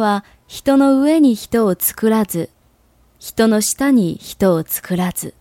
は人の上に人を作らず、人の下に人を作らず。